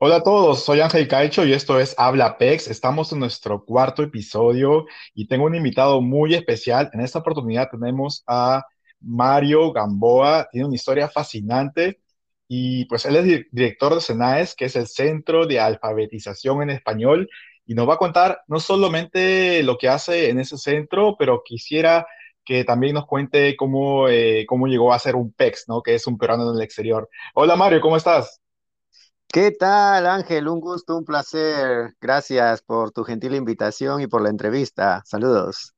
Hola a todos, soy Ángel Caicho y esto es Habla PEX. Estamos en nuestro cuarto episodio y tengo un invitado muy especial. En esta oportunidad tenemos a Mario Gamboa. Tiene una historia fascinante y pues él es di- director de CENAES, que es el Centro de Alfabetización en Español, y nos va a contar no solamente lo que hace en ese centro, pero quisiera que también nos cuente cómo, eh, cómo llegó a ser un PEX, ¿no? Que es un peruano en el exterior. Hola Mario, ¿cómo estás? ¿Qué tal, Ángel? Un gusto, un placer. Gracias por tu gentil invitación y por la entrevista. Saludos.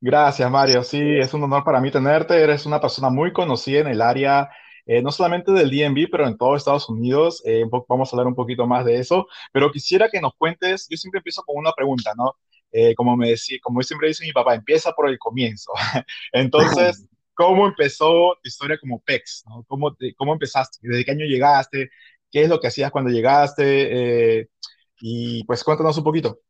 Gracias, Mario. Sí, es un honor para mí tenerte. Eres una persona muy conocida en el área, eh, no solamente del DMV, pero en todo Estados Unidos. Eh, vamos a hablar un poquito más de eso, pero quisiera que nos cuentes, yo siempre empiezo con una pregunta, ¿no? Eh, como me decía, como siempre dice mi papá, empieza por el comienzo. Entonces, ¿cómo empezó tu historia como PEX, ¿no? ¿Cómo, te- cómo empezaste? ¿Desde qué año llegaste? ¿Qué es lo que hacías cuando llegaste? Eh, y pues cuéntanos un poquito.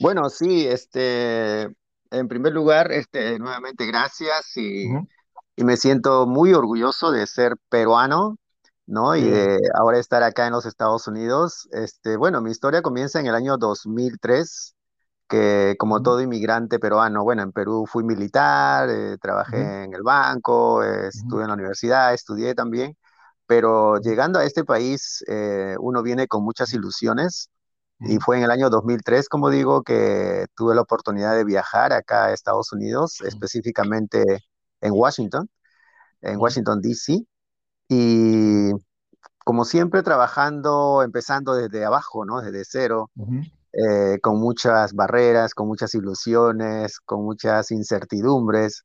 Bueno, sí, este, en primer lugar, este, nuevamente gracias y, me siento muy orgulloso de ser peruano, ¿no? Y de ahora estar acá en los Estados Unidos. Este, bueno, mi historia comienza en el año 2003, que como todo inmigrante peruano, bueno, en Perú fui militar, eh, trabajé en el banco, eh, estuve en la universidad, estudié también. Pero llegando a este país, eh, uno viene con muchas ilusiones y fue en el año 2003, como digo, que tuve la oportunidad de viajar acá a Estados Unidos, específicamente en Washington, en Washington, D.C. Y como siempre, trabajando, empezando desde abajo, ¿no? Desde cero, eh, con muchas barreras, con muchas ilusiones, con muchas incertidumbres.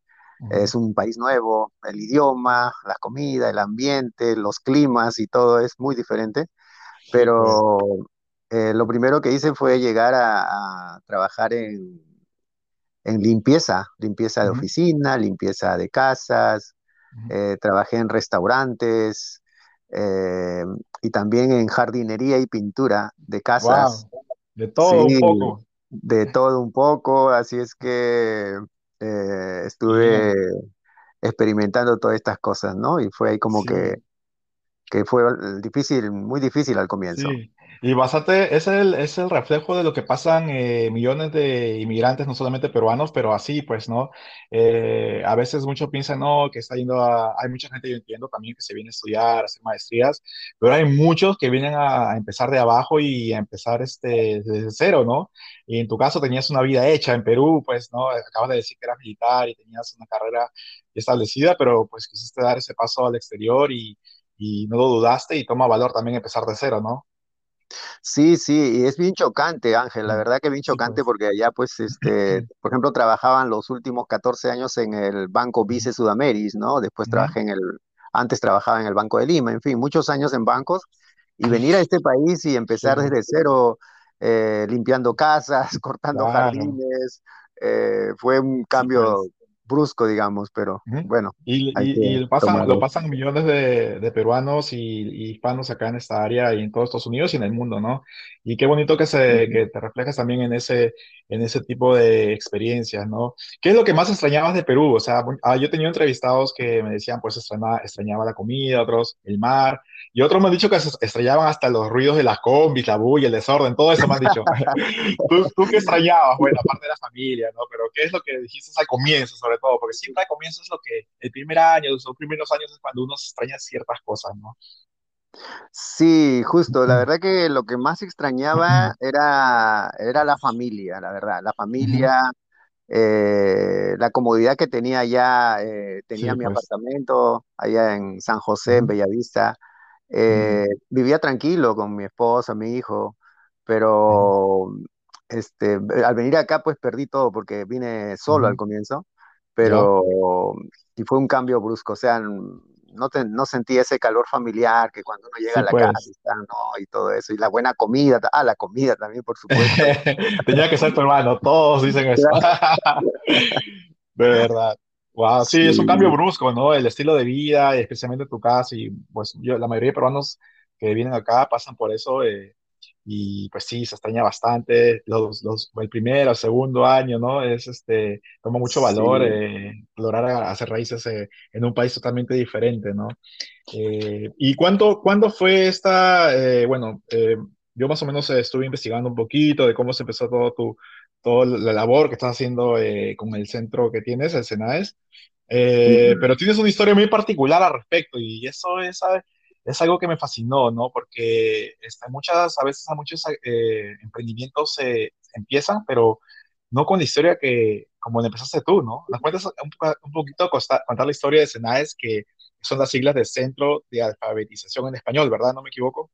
Es un país nuevo, el idioma, la comida, el ambiente, los climas y todo es muy diferente, pero eh, lo primero que hice fue llegar a, a trabajar en, en limpieza, limpieza de oficina, limpieza de casas, eh, trabajé en restaurantes eh, y también en jardinería y pintura de casas. Wow, de Sí, todo un poco. de todo un poco, así es que eh, estuve experimentando todas estas cosas, ¿no? Y fue ahí como que, que fue difícil, muy difícil al comienzo. Sí, y bastante, es el, es el reflejo de lo que pasan eh, millones de inmigrantes, no solamente peruanos, pero así, pues, ¿no? Eh, a veces muchos piensan, no, que está yendo a, hay mucha gente, yo entiendo también, que se viene a estudiar, a hacer maestrías, pero hay muchos que vienen a, empezar de abajo y a empezar este, desde cero, ¿no? Y en tu caso tenías una vida hecha en Perú, pues, ¿no? Acabas de decir que eras militar y tenías una carrera establecida, pero pues quisiste dar ese paso al exterior y y no lo dudaste y toma valor también empezar de cero, ¿no? Sí, sí, y es bien chocante, Ángel, la verdad que bien chocante pues. porque allá, pues, este, por ejemplo, trabajaban los últimos 14 años en el Banco Vice Sudameris, ¿no? Después trabajé en el, antes trabajaba en el Banco de Lima, en fin, muchos años en bancos y venir a este país y empezar desde cero, eh, limpiando casas, cortando claro. jardines, eh, fue un Sí, cambio pues. Brusco, digamos, pero bueno, Y, y, y lo pasan, lo tomarlo. pasan millones de, de peruanos y, y hispanos acá en esta área y en todos Estados Unidos y en el mundo, ¿no? Y qué bonito que, se, que te reflejes también en ese, en ese tipo de experiencias, ¿no? ¿Qué es lo que más extrañabas de Perú? O sea, ah, yo he tenido entrevistados que me decían, pues extrañaba, extrañaba la comida, otros el mar, y otros me han dicho que se extrañaban hasta los ruidos de las combis, la bulla, el desorden, todo eso me han dicho. ¿Tú, tú qué extrañabas? Bueno, aparte de la familia, ¿no? Pero ¿qué es lo que dijiste al comienzo, sobre todo? Porque siempre al comienzo es lo que, el primer año, los primeros años es cuando uno se extraña ciertas cosas, ¿no? Sí, justo. La verdad que lo que más extrañaba era, era la familia, la verdad. La familia, eh, la comodidad que tenía allá. eh, tenía Sí, mi pues. apartamento allá en San José, en Ujú. Bellavista. Mm, Eh, vivía tranquilo con mi esposa, mi hijo, pero este, al venir acá pues perdí todo porque vine solo al ujú. comienzo, pero y fue un cambio brusco, o sea, no, te- no sentí ese calor familiar que cuando uno llega Sí, a la casa pues. está, ¿no? y todo eso, y la buena comida, ah, la comida también, por supuesto. Tenía que ser tu hermano, todos dicen eso. De verdad. Wow, sí, es un cambio brusco, ¿no? El estilo de vida, especialmente tu casa, y pues yo, la mayoría de peruanos que vienen acá pasan por eso. eh, y pues sí, se extraña bastante. Los, los, el primer o segundo año, ¿no? Es este, toma mucho valor Sí. eh, lograr hacer raíces eh, en un país totalmente diferente, ¿no? Eh, ¿y cuánto, cuándo fue esta, eh, bueno, eh, yo más o menos estuve investigando un poquito de cómo se empezó todo tu, toda la labor que estás haciendo eh, con el centro que tienes, el SENAES, eh, Ujú. pero tienes una historia muy particular al respecto y eso es, ¿sabes? es algo que me fascinó, ¿no? Porque este, muchas, a veces a muchos eh, emprendimientos se empiezan, pero no con la historia que, como la empezaste tú, ¿no? ¿Nos cuentas un, un poquito costa- contar la historia de SENAES, que son las siglas del Centro de Alfabetización en Español, ¿verdad? ¿No me equivoco?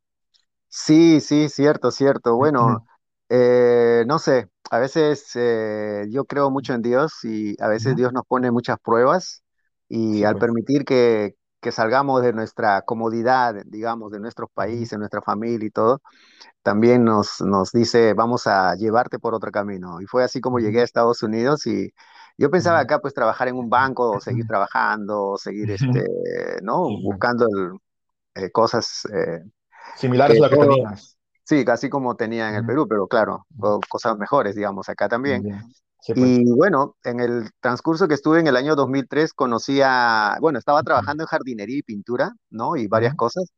Sí, sí, cierto, cierto. Bueno, eh, no sé, a veces eh, yo creo mucho en Dios y a veces. Dios nos pone muchas pruebas y Sí, al pues. permitir que, que salgamos de nuestra comodidad, digamos, de nuestros países, nuestra familia y todo, también nos, nos dice, vamos a llevarte por otro camino. Y fue así como llegué a Estados Unidos y yo pensaba acá pues trabajar en un banco o seguir trabajando, o seguir este. ¿no? Buscando el- eh, cosas eh, Similares a lo que tenías. Sí, casi como tenía en el Perú, pero claro, cosas mejores, digamos, acá también. Sí, pues. Y bueno, en el transcurso que estuve en el año 2003 conocí a, bueno, estaba trabajando en jardinería y pintura, ¿no? Y varias cosas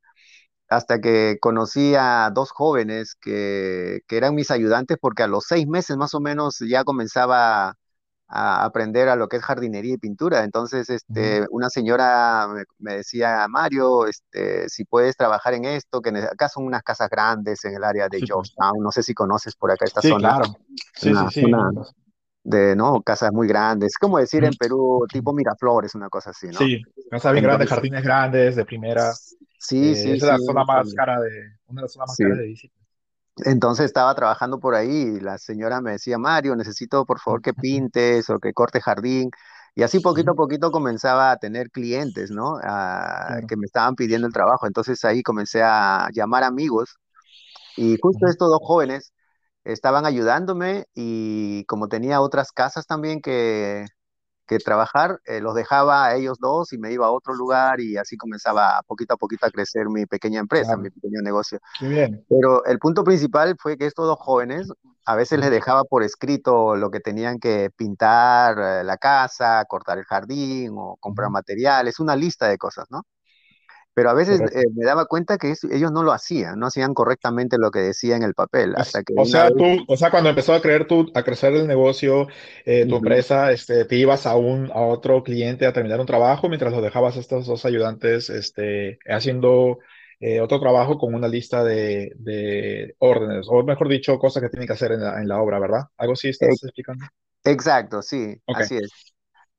hasta que conocí a dos jóvenes que, que eran mis ayudantes porque a los seis meses más o menos ya comenzaba a aprender a lo que es jardinería y pintura. Entonces, este, una señora me, me decía, Mario, este, si puedes trabajar en esto, que acá son unas casas grandes en el área de Sí, pues. Georgetown, no sé si conoces por acá esta Sí, zona, claro. Sí, una sí, sí. de, ¿no? Casas muy grandes, como decir en Perú, tipo Miraflores, una cosa así, ¿no? Sí, casas bien grandes, jardines grandes, de primera. sí, Eh, sí, esa es la zona más cara de, una de las zonas más caras de visita. Entonces estaba trabajando por ahí y la señora me decía, Mario, necesito por favor que pintes o que corte jardín. Y así poquito a poquito comenzaba a tener clientes, ¿no? Ah, Claro. que me estaban pidiendo el trabajo. Entonces ahí comencé a llamar amigos y justo estos dos jóvenes estaban ayudándome y como tenía otras casas también que, que trabajar, eh, los dejaba a ellos dos y me iba a otro lugar y así comenzaba poquito a poquito a crecer mi pequeña empresa, mi pequeño negocio. Bien. Pero el punto principal fue que estos dos jóvenes a veces les dejaba por escrito lo que tenían que pintar eh, la casa, cortar el jardín o comprar materiales, una lista de cosas, ¿no? Pero a veces eh, me daba cuenta que eso- ellos no lo hacían, no hacían correctamente lo que decía en el papel, O, hasta que o una sea, vez, tú, o sea, cuando empezó a creer tu, a crecer el negocio, eh, tu Ujú. empresa, este, te ibas a un, a otro cliente a terminar un trabajo mientras lo dejabas a estos dos ayudantes, este, haciendo eh, otro trabajo con una lista de, de órdenes, o mejor dicho, cosas que tienen que hacer en la, en la obra, ¿verdad? ¿Algo así estás explicando? exacto, sí, así es.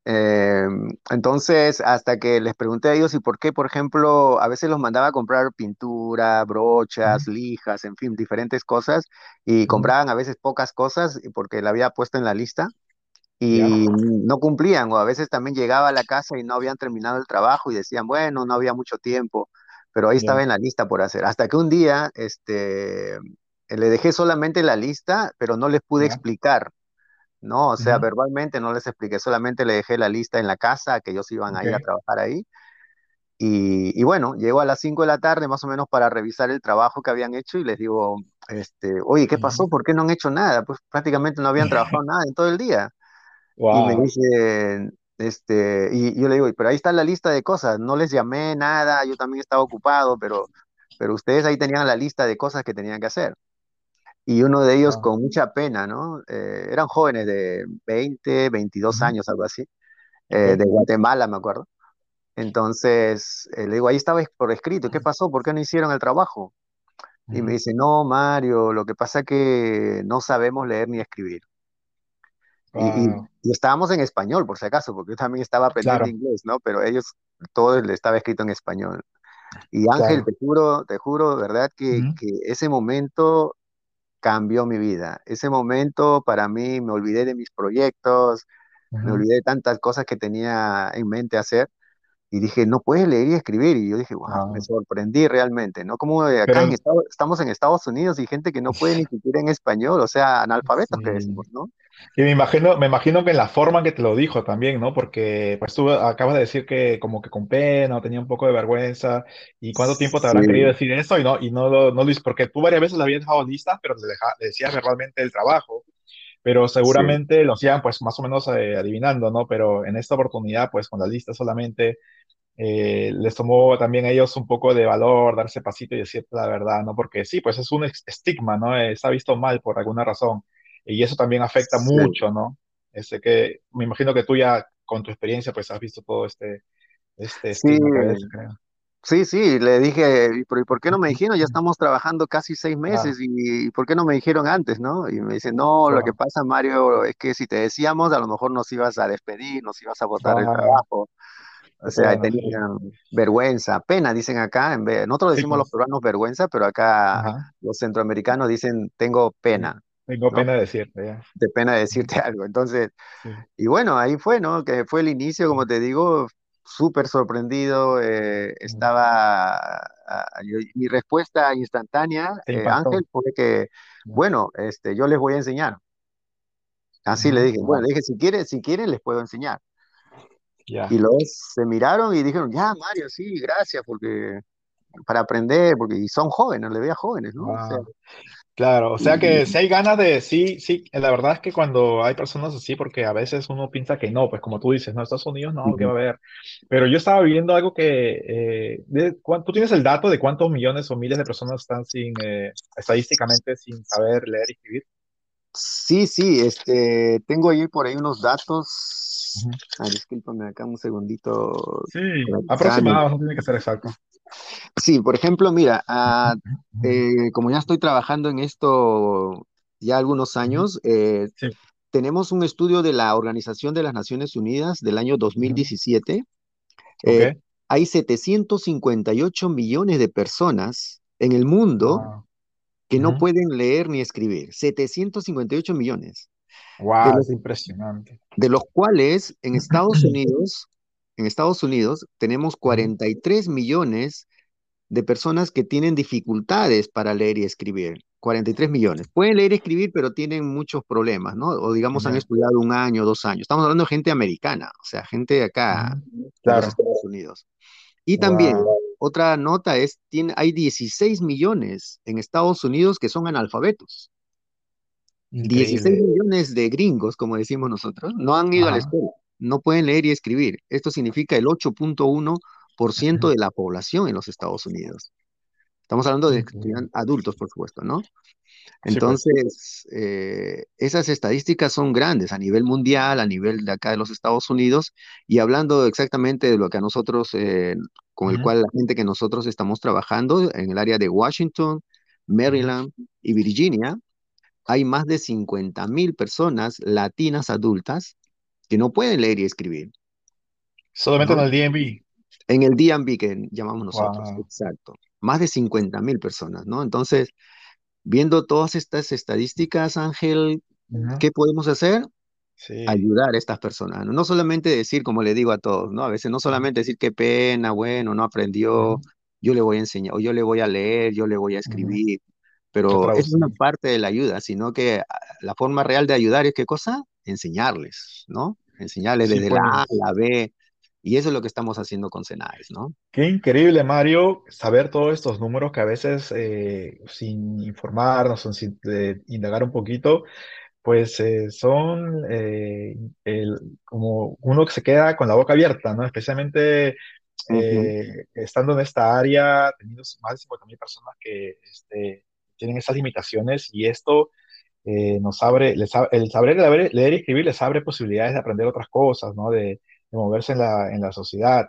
Eh, entonces, hasta que les pregunté a ellos y por qué, por ejemplo, a veces los mandaba a comprar pintura, brochas, lijas, en fin, diferentes cosas, y compraban a veces pocas cosas y porque la había puesto en la lista y no cumplían, o a veces también llegaba a la casa y no habían terminado el trabajo y decían, bueno, no había mucho tiempo, pero ahí estaba en la lista por hacer. Hasta que un día, este, le dejé solamente la lista, pero no les pude explicar. No, o sea, ujú, verbalmente no les expliqué, solamente le dejé la lista en la casa, que ellos iban a ir a trabajar ahí. Y, y bueno, llegó a las 5 de la tarde más o menos para revisar el trabajo que habían hecho y les digo, este, oye, ¿qué pasó? ¿Por qué no han hecho nada? Pues prácticamente no habían trabajado nada en todo el día. Y me dicen, este, y yo le digo, pero ahí está la lista de cosas, no les llamé nada, yo también estaba ocupado, pero, pero ustedes ahí tenían la lista de cosas que tenían que hacer. Y uno de ellos Wow. con mucha pena, ¿no? Eh, eran jóvenes de 20, veintidós ujú, años, algo así, eh, de Guatemala, me acuerdo. Entonces, eh, le digo, ahí estaba por escrito, ¿qué pasó? ¿Por qué no hicieron el trabajo? Y me dice, no, Mario, lo que pasa es que no sabemos leer ni escribir. Y, y, Wow. y estábamos en español, por si acaso, porque yo también estaba aprendiendo Claro, inglés, ¿no? Pero ellos, todo le estaba escrito en español. Y Ángel, claro. te juro, te juro, ¿verdad? Que, ujú, que ese momento cambió mi vida. Ese momento para mí me olvidé de mis proyectos, me olvidé de tantas cosas que tenía en mente hacer y dije, no puedes leer y escribir. Y yo dije, wow, me sorprendí realmente, ¿no? Como acá en pero Estados- estamos en Estados Unidos y gente que no puede ni siquiera en español, o sea, analfabetos que sí. decimos, ¿no? Y me imagino, me imagino que en la forma en que te lo dijo también, ¿no? Porque pues tú acabas de decir que como que con pena o tenía un poco de vergüenza. ¿Y cuánto tiempo te habrán querido decir eso? Y no, y no lo, no lo hice, porque tú varias veces le habías dejado listas, pero le, deja- le decías verbalmente el trabajo. Pero sí, seguramente lo hacían pues más o menos eh, adivinando, ¿no? Pero en esta oportunidad, pues con la lista solamente eh, les tomó también a ellos un poco de valor darse pasito y decir la verdad, ¿no? Porque sí, pues es un estigma, ¿no? Eh, está visto mal por alguna razón y eso también afecta sí. mucho, ¿no? Este que me imagino que tú ya con tu experiencia pues has visto todo este, este Sí, estigma que veces creo. Sí, sí, le dije, ¿y por, y por qué no me dijeron? Ya estamos trabajando casi seis meses y, ¿y por qué no me dijeron antes, no? Y me dice, no, lo que pasa, Mario, es que si te decíamos, a lo mejor nos ibas a despedir, nos ibas a botar el wow, trabajo. O sea, tenían vergüenza, pena, dicen acá. En vez, nosotros decimos los peruanos vergüenza, pero acá ajá, los centroamericanos dicen tengo pena, Tengo ¿no? pena de decirte, ya. De pena Ujú, decirte algo. Entonces, Sí. y bueno, ahí fue, ¿no? Que fue el inicio, como te digo, súper sorprendido. eh, Ujú. estaba, yo- mi respuesta instantánea, eh. Ángel, fue que, bueno, este, yo les voy a enseñar. Así le Ujú, dije, bueno, le dije, si quieren, si quieren, les puedo enseñar. Y los se miraron y dijeron, ya, Mario, sí, gracias, porque para aprender, porque y son jóvenes, le veía jóvenes, ¿no? O sea, Wow. Claro, o sea que si hay ganas de, sí, sí, la verdad es que cuando hay personas así, porque a veces uno piensa que no, pues como tú dices, no, Estados Unidos no, ¿qué va a haber? Pero yo estaba viendo algo que, eh, de, ¿tú tienes el dato de cuántos millones o miles de personas están sin, eh, estadísticamente sin saber leer y escribir? sí, sí, este, tengo ahí por ahí unos datos. Ujú. Ah, discúlpame acá un segundito. Sí, aproximados, no tiene que ser exacto. Sí, por ejemplo, mira, ah, eh, como ya estoy trabajando en esto ya algunos años, eh, Sí, tenemos un estudio de la Organización de las Naciones Unidas del año ujú. 2017. Ok, Eh, hay 758 millones de personas en el mundo wow, que no pueden leer ni escribir. 758 millones, de wow, los, es impresionante. de los cuales en Estados Unidos, en Estados Unidos tenemos Ujú, 43 millones de personas que tienen dificultades para leer y escribir. 43 millones. Pueden leer y escribir, pero tienen muchos problemas, ¿no? O digamos han estudiado un año, dos años. Estamos hablando de gente americana, o sea, gente de acá, ujú. de los Claro, Estados Unidos. Y también, wow, otra nota es, tiene, hay 16 millones en Estados Unidos que son analfabetos. 16 increíble. millones de gringos, como decimos nosotros, no han ido a la escuela, no pueden leer y escribir. Esto significa el 8.1% de la población en los Estados Unidos. Estamos hablando de adultos, por supuesto, ¿no? Entonces, eh, esas estadísticas son grandes a nivel mundial, a nivel de acá de los Estados Unidos, y hablando exactamente de lo que a nosotros, eh, con el cual la gente que nosotros estamos trabajando en el área de Washington. Maryland y Virginia, hay más de 50 mil personas latinas adultas que no pueden leer y escribir, Solamente en el DMV. En el DMV que llamamos nosotros, Wow. exacto. Más de 50 mil personas, ¿no? Entonces, viendo todas estas estadísticas, Ángel, ¿qué podemos hacer? Sí. Ayudar a estas personas, ¿no? No solamente decir, como le digo a todos, ¿no? A veces no solamente decir qué pena, bueno, no aprendió, yo le voy a enseñar, o yo le voy a leer, yo le voy a escribir, Yo pero es una parte de la ayuda, sino que ah, la forma real de ayudar es qué cosa? Enseñarles, ¿no? Enseñarles Sí, desde la A a la B, y eso es lo que estamos haciendo con CENAES, ¿no? Qué increíble, Mario, saber todos estos números que a veces, eh, sin informarnos sin eh, indagar un poquito, pues eh, son eh, el- como uno que se queda con la boca abierta, ¿no? Especialmente Ujú, eh, estando en esta área, teniendo más de 50.000 personas que este, tienen esas limitaciones y esto eh, nos abre, el saber leer, y escribir les abre posibilidades de aprender otras cosas, ¿no? De, de moverse en la, en la sociedad.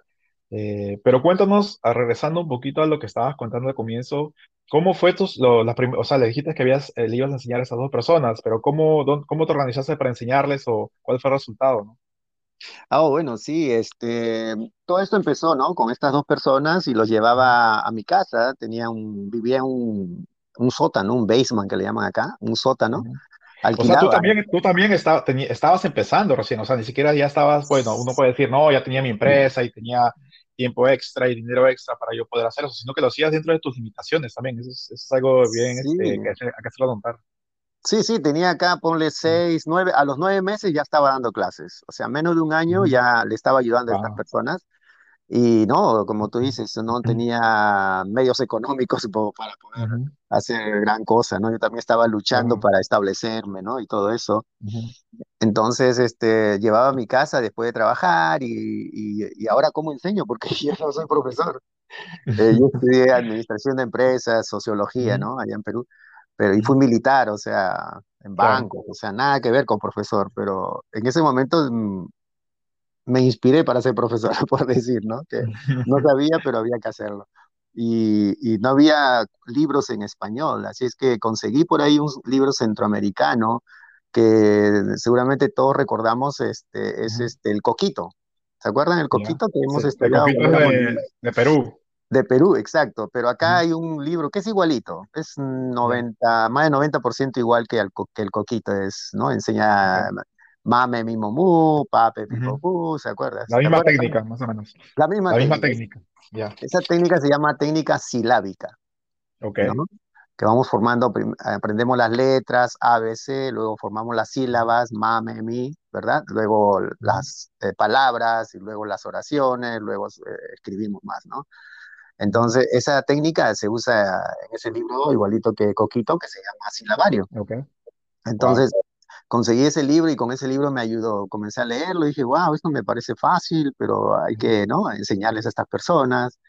Eh, pero cuéntanos, ah, regresando un poquito a lo que estabas contando al comienzo, ¿cómo fue tus, lo, la prim- o sea, le dijiste que habías, eh, le ibas a enseñar a esas dos personas, pero ¿cómo, dón- cómo te organizaste para enseñarles o cuál fue el resultado. Ah, oh, bueno, sí, este, todo esto empezó, ¿no? Con estas dos personas y los llevaba a mi casa. Tenía un, vivía un, un sótano, un basement que le llaman acá, un sótano. ujú. O sea, tú también, tú también esta- teni- estabas empezando recién, o sea, ni siquiera ya estabas, bueno, uno puede decir, no, ya tenía mi empresa y tenía tiempo extra y dinero extra para yo poder hacer eso, sino que lo hacías dentro de tus limitaciones también. Eso es, eso es algo bien Sí, este, que hay que hacerlo notar. sí, sí, tenía acá, ponle seis, nueve, a los nueve meses ya estaba dando clases, o sea, menos de un año ya le estaba ayudando a estas Wow. personas y no, como tú dices, no tenía medios económicos para poder Ujú, hacer gran cosa, ¿no? Yo también estaba luchando Claro. para establecerme, ¿no? Y todo eso. Ujú. Entonces, este, llevaba a mi casa después de trabajar y, y, y ahora cómo enseño, porque yo no soy profesor. Eh, yo estudié administración de empresas, sociología, ¿no? Allá en Perú, pero y fui militar, o sea, en Claro. bancos, o sea, nada que ver con profesor, pero en ese momento mm, me inspiré para ser profesor, por decir, ¿no? Que no sabía, pero había que hacerlo. Y, y no había libros en español, así es que conseguí por ahí un libro centroamericano que seguramente todos recordamos, este, es este, El Coquito. ¿Se acuerdan el. Coquito que Sí, hemos cuando éramos de, de Perú. De Perú, exacto, pero acá hay un libro que es igualito, es Ya. 90, más de 90% igual que el, que el Coquito, es, ¿no? Enseña. Mame, mimo, mu, pape, Ujú. pu, ¿se acuerdas? La ¿Te misma acuerdas? técnica, más o menos. La misma La misma técnica. técnica. Ya. Esa técnica se llama técnica silábica, Ok. ¿no? Que vamos formando, aprendemos las letras A, B, C, luego formamos las sílabas, ma, me, mi, ¿verdad? Luego las eh, palabras y luego las oraciones, luego eh, escribimos más, ¿no? Entonces, esa técnica se usa en ese libro igualito que Coquito, que se llama silabario. Ok. Wow. Conseguí ese libro y con ese libro me ayudó, comencé a leerlo y dije, wow, esto me parece fácil, pero hay que, ¿no? enseñarles a estas personas.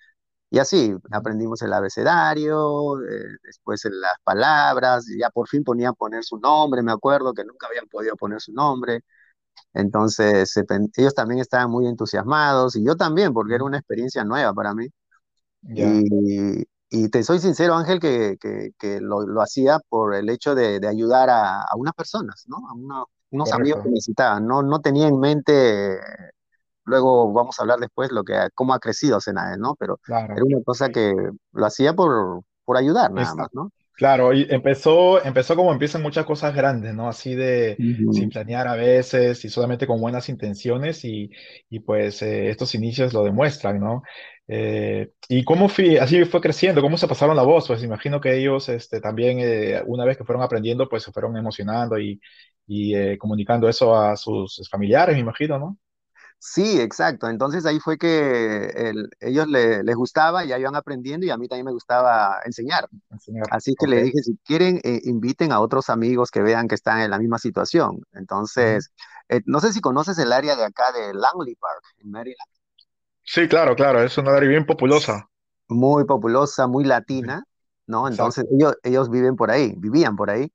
Y así aprendimos el abecedario, eh, después las palabras, y ya por fin ponían poner su nombre, me acuerdo que nunca habían podido poner su nombre. Entonces, ellos también estaban muy entusiasmados y yo también, porque era una experiencia nueva para mí. Ya. Y, y te soy sincero, Ángel, que, que- que lo, lo hacía por el hecho de, de ayudar a, a unas personas, ¿no? A una- unos amigos que Correcto. necesitaban. No, no tenía en mente, luego vamos a hablar después lo que, cómo ha crecido Senae, ¿no? Pero era Claro. una cosa que lo hacía por, por ayudar nada más, ¿no? Claro, y empezó, empezó como empiezan muchas cosas grandes, ¿no? Así de sin Ujú. planear a veces y solamente con buenas intenciones y, y pues eh, estos inicios lo demuestran, ¿no? Eh, y cómo fui, así fue creciendo, cómo se pasaron la voz, pues imagino que ellos este, también eh, una vez que fueron aprendiendo, pues se fueron emocionando y, y eh, comunicando eso a sus familiares, me imagino, ¿no? Sí, exacto. Entonces ahí fue que el- ellos le- les gustaba, ya iban aprendiendo y a mí también me gustaba enseñar. Enseñar. Así que Ok. le dije, si quieren, eh, inviten a otros amigos que vean que están en la misma situación. Entonces, eh, no sé si conoces el área de acá de Langley Park, en Maryland. Sí, claro, claro, es una área bien populosa. Muy populosa, muy latina, ¿no? Entonces, exacto. ellos, ellos viven por ahí, vivían por ahí.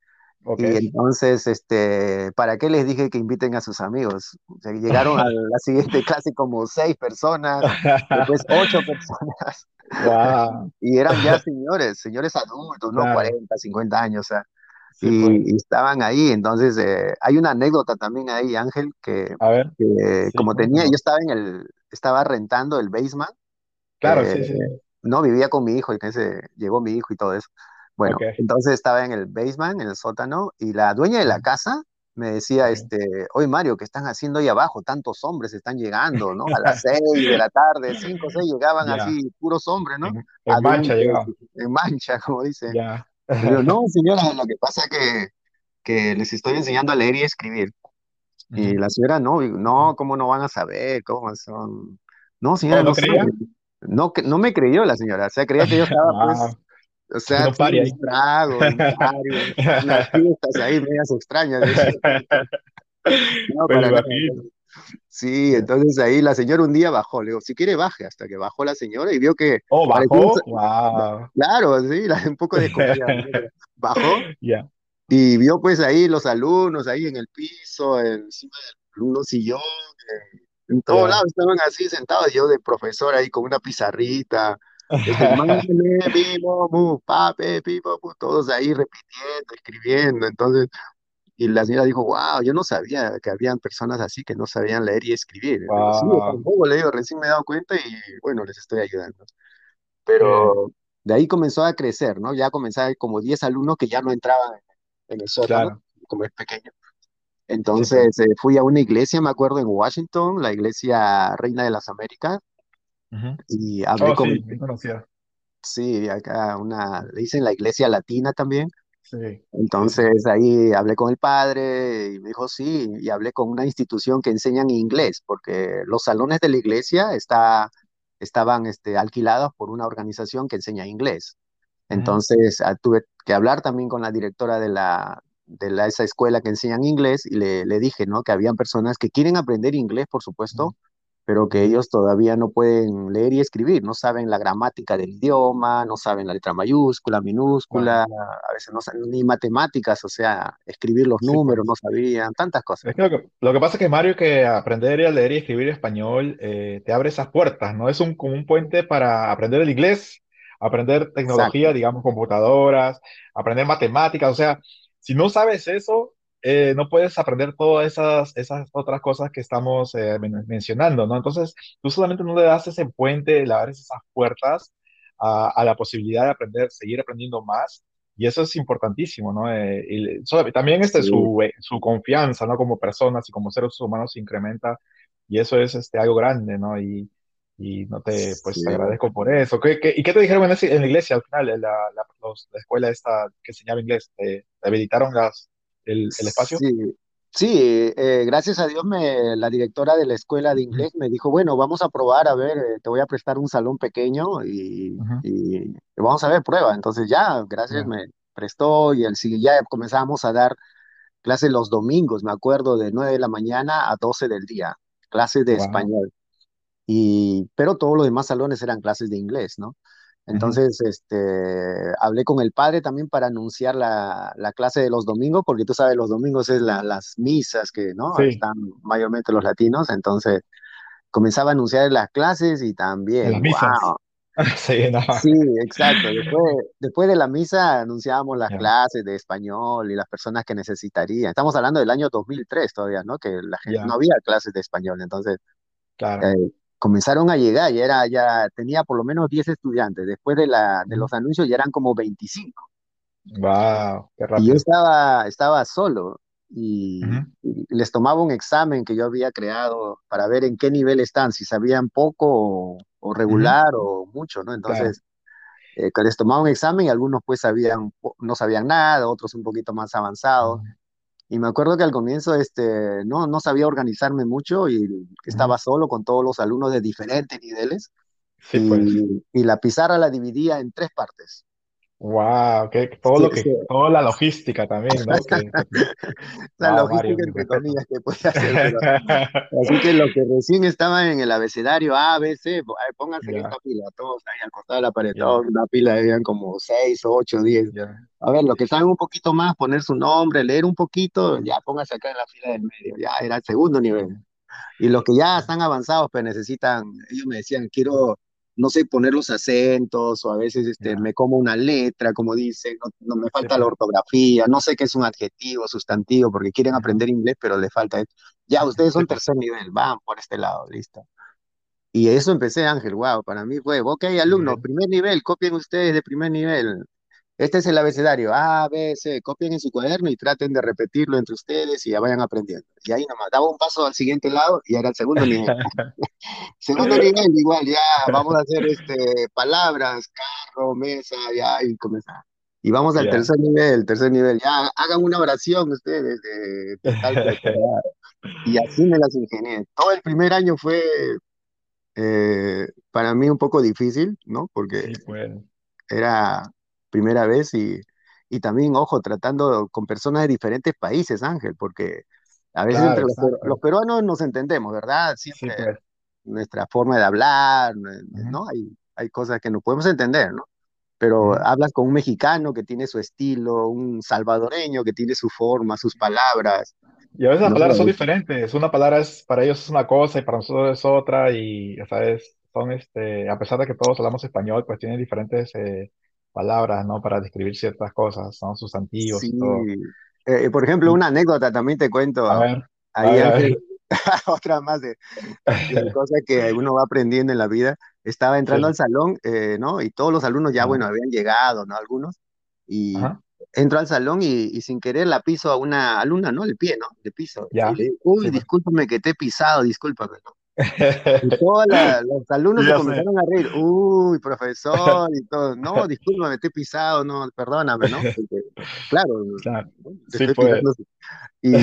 Ok. Y entonces, este, ¿para qué les dije que inviten a sus amigos? O sea, llegaron a la siguiente clase como seis personas, después ocho personas. Wow. Y eran ya señores, señores adultos, ¿no? Claro, 40, 50 años, o sea, sí, y, pues. y estaban ahí. Entonces, eh, hay una anécdota también ahí, Ángel, que, A ver, que sí, como tenía, yo estaba en el, estaba rentando el basement, Claro, eh, sí, sí. no vivía con mi hijo, y que ese, llegó mi hijo y todo eso. Bueno, entonces estaba en el basement, en el sótano, y la dueña de la casa me decía, este, oye Mario, ¿qué están haciendo ahí abajo? Tantos hombres están llegando, ¿no? A las seis de la tarde, cinco o seis llegaban Ya, así, puros hombres, ¿no? en, en mancha Adultos, llegaba. en mancha, como dicen. Ya. Y yo, no, señora, lo que pasa es que, que les estoy enseñando a leer y escribir. Y la señora, no, no, ¿cómo no van a saber? ¿Cómo son? No, señora, ¿no no. No, no me creyó la señora, o sea, creía que yo estaba, pues, o sea, mis tragos, un party, un- unas fiestas ahí medias extrañas. No, Pues para. Sí, entonces ahí la señora un día bajó, le digo, si quiere baje, hasta que bajó la señora y vio que Oh, parecía, bajó. Wow. claro, sí, un poco desconfiada, ¿no? Pero bajó Ya. Y vio pues ahí los alumnos ahí en el piso, encima de unos sillones, en todos Ya. lados estaban así sentados, yo de profesor ahí con una pizarrita, todos ahí repitiendo, escribiendo, entonces, y la señora dijo, wow, yo no sabía que habían personas así que no sabían leer y escribir. Digo, sí, Wow. tampoco le digo, recién me he dado cuenta y bueno, les estoy ayudando. Pero de ahí comenzó a crecer, ¿no? Ya comenzaron como 10 alumnos que ya no entraban en el sótano, claro. como es pequeño. Sí, pues. Entonces eh, fui a una iglesia, me acuerdo, en Washington, la iglesia Reina de las Américas, Ujú. y hablé Oh, con, sí, bien conocida. sí, acá una, dicen la iglesia latina también. Sí, sí, sí. Entonces ahí hablé con el padre y me dijo sí, y hablé con una institución que enseñan inglés, porque los salones de la iglesia está, estaban este, alquilados por una organización que enseña inglés. Entonces ah, tuve que hablar también con la directora de la, de la, esa escuela que enseñan inglés y le, le dije, ¿no? Que habían personas que quieren aprender inglés, por supuesto, pero que ellos todavía no pueden leer y escribir, no saben la gramática del idioma, no saben la letra mayúscula, minúscula, Claro. a veces no saben ni matemáticas, o sea, escribir los Sí, números no sabían, tantas cosas. Es que lo que, lo que pasa es que Mario, que aprender a leer y escribir español eh, te abre esas puertas, ¿no? Es un, como un puente para aprender el inglés, aprender tecnología, Exacto, digamos, computadoras, aprender matemáticas. O sea, si no sabes eso, eh, no puedes aprender todas esas, esas otras cosas que estamos eh, men- mencionando, ¿no? Entonces, tú solamente no le das ese puente, le abres esas puertas a, a la posibilidad de aprender, seguir aprendiendo más y eso es importantísimo, ¿no? Eh, y so- también este, sí, su, su confianza, ¿no? Como personas y como seres humanos se incrementa y eso es este, algo grande, ¿no? Y, y no te, sí. pues te agradezco por eso. ¿Qué, qué- y qué te dijeron en, la iglesia al final, en la, la, los- la escuela esta que enseñaba inglés? ¿Te, te habilitaron las, el, el espacio? Sí, sí, eh, gracias a Dios me, la directora de la escuela de inglés me dijo, bueno, vamos a probar, a ver, eh, te voy a prestar un salón pequeño y, y vamos a ver, prueba. Entonces ya, gracias, me prestó y el, sí, ya comenzamos a dar clases los domingos, me acuerdo, de 9 de la mañana a 12 del día, clases de Wow. español. Y, pero todos los demás salones eran clases de inglés, ¿no? Entonces, este, hablé con el padre también para anunciar la, la clase de los domingos, porque tú sabes, los domingos es la- las misas que, ¿no? Sí, Están mayormente los latinos, entonces comenzaba a anunciar las clases y en las también, misas. wow. Sí, no. Sí, exacto. Después, después de la misa anunciábamos las Ya, clases de español y las personas que necesitarían. Estamos hablando del año 2003 todavía, ¿no? Que la gente, no ya, había clases de español, entonces claro. eh, comenzaron a llegar, y era, ya tenía por lo menos 10 estudiantes, después de, la, de los anuncios ya eran como 25, Wow, qué y yo rápido. estaba, estaba solo, y, Ujú, y les tomaba un examen que yo había creado para ver en qué nivel están, si sabían poco o, o regular o mucho, ¿no? Claro. Entonces, eh, que les tomaba un examen y algunos pues sabían, no sabían nada, otros un poquito más avanzados. Y me acuerdo que al comienzo este, no, no sabía organizarme mucho y estaba solo con todos los alumnos de diferentes niveles Sí, pues. y la pizarra la dividía en tres partes. Wow, que todo Sí, lo sí. que, toda la logística también, ¿no? Que, La wow, logística entre comillas que podía hacer, pero así que los que recién estaban en el abecedario A, B, C, pónganse en esta Ya, fila, todos ahí al costado de la pared, ya, todos una pila, habían como seis, ocho, diez. ya. A ver, los que saben un poquito más, poner su nombre, leer un poquito, ya pónganse acá en la fila del medio, ya era el segundo nivel. Y los que ya Ya, están avanzados, pues necesitan, ellos me decían, quiero, no sé, poner los acentos, o a veces este, me como una letra, como dicen, no, no me falta la ortografía, no sé qué es un adjetivo, sustantivo, porque quieren aprender inglés, pero le falta. esto. Ya, ustedes son tercer nivel, van por este lado, listo. Y eso empecé, Ángel, wow, para mí fue, ok, alumnos, primer nivel, copien ustedes de primer nivel. Este es el abecedario, A, B, C, copien en su cuaderno y traten de repetirlo entre ustedes y ya vayan aprendiendo. Y ahí nomás, daba un paso al siguiente lado y era el segundo nivel. Segundo nivel, igual, ya vamos a hacer este, palabras, carro, mesa, ya, y comenzar. Y vamos al tercer nivel, tercer nivel, ya, hagan una oración ustedes de, de tal. Y así me las ingenié. Todo el primer año fue eh, para mí un poco difícil, ¿no? Porque Sí, era primera vez y, y también, ojo, tratando con personas de diferentes países, Ángel, porque a veces Claro, entre los, peru- los peruanos nos entendemos, ¿verdad? Sí, Siempre pues. nuestra forma de hablar, ¿no? Hay, hay cosas que no podemos entender, ¿no? Pero ujú. hablas con un mexicano que tiene su estilo, un salvadoreño que tiene su forma, sus palabras, Y a veces las ¿no? palabras son diferentes. Una palabra es, para ellos es una cosa y para nosotros es otra. Y, ¿sabes? Son, este, a pesar de que todos hablamos español, pues tienen diferentes eh, palabras, ¿no? Para describir ciertas cosas, son sustantivos Sí. y todo. Eh, por ejemplo, Y, una anécdota también te a cuento ver, a ahí, ver, a Ángel, ver. otra más de, de cosas que uno va aprendiendo en la vida. Estaba entrando al salón, eh, ¿no? Y todos los alumnos ya, bueno, habían llegado, ¿no? Algunos. Y Ajá. entro al salón y, y sin querer la piso a una alumna, ¿no? El pie, ¿no? Le piso. Y Ya. le digo, uy, Sí, discúlpame que te he pisado, discúlpame, ¿no? Y todos los alumnos se sé. comenzaron a reír. Uy, profesor, y todo. No, discúlpame, estoy pisado, no, perdóname, ¿no? Porque, claro, Claro. Sí. Y,